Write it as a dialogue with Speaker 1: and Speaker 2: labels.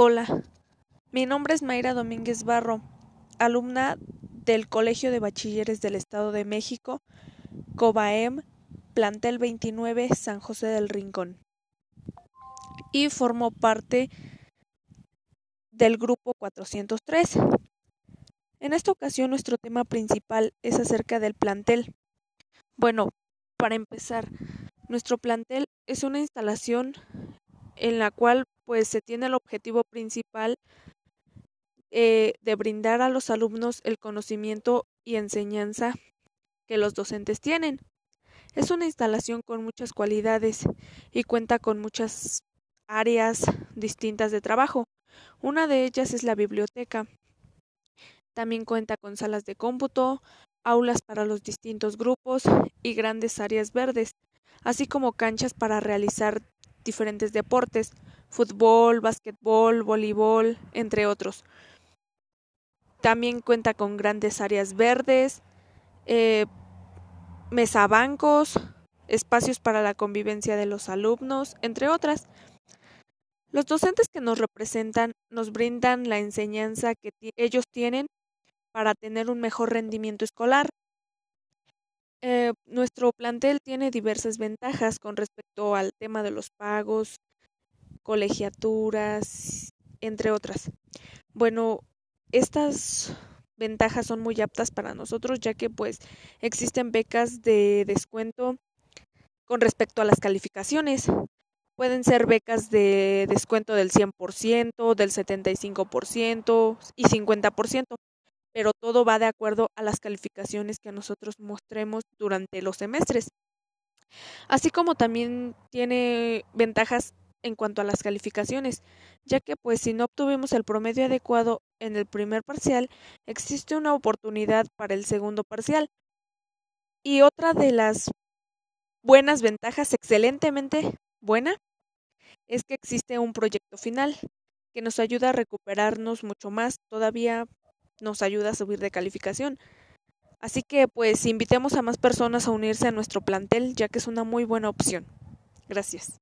Speaker 1: Hola, mi nombre es Mayra Domínguez Barro, alumna del Colegio de Bachilleres del Estado de México, COBAEM, plantel 29, San José del Rincón. Y formo parte del grupo 403. En esta ocasión nuestro tema principal es acerca del plantel. Bueno, para empezar, nuestro plantel es una instalación en la cual pues se tiene el objetivo principal eh, de brindar a los alumnos el conocimiento y enseñanza que los docentes tienen. Es una instalación con muchas cualidades y cuenta con muchas áreas distintas de trabajo. Una de ellas es la biblioteca. También cuenta con salas de cómputo, aulas para los distintos grupos y grandes áreas verdes, así como canchas para realizar diferentes deportes, fútbol, básquetbol, voleibol, entre otros. También cuenta con grandes áreas verdes, eh, mesabancos, espacios para la convivencia de los alumnos, entre otras. Los docentes que nos representan nos brindan la enseñanza que ellos tienen para tener un mejor rendimiento escolar. Eh, nuestro plantel tiene diversas ventajas con respecto al tema de los pagos, colegiaturas, entre otras. Bueno, estas ventajas son muy aptas para nosotros ya que pues existen becas de descuento con respecto a las calificaciones. Pueden ser becas de descuento del 100%, del 75% y 50%, pero todo va de acuerdo a las calificaciones que nosotros mostremos durante los semestres. Así como también tiene ventajas en cuanto a las calificaciones, ya que pues si no obtuvimos el promedio adecuado en el primer parcial, existe una oportunidad para el segundo parcial. Y otra de las buenas ventajas, excelentemente buena, es que existe un proyecto final que nos ayuda a recuperarnos mucho más, todavía nos ayuda a subir de calificación. Así que pues invitemos a más personas a unirse a nuestro plantel, ya que es una muy buena opción. Gracias.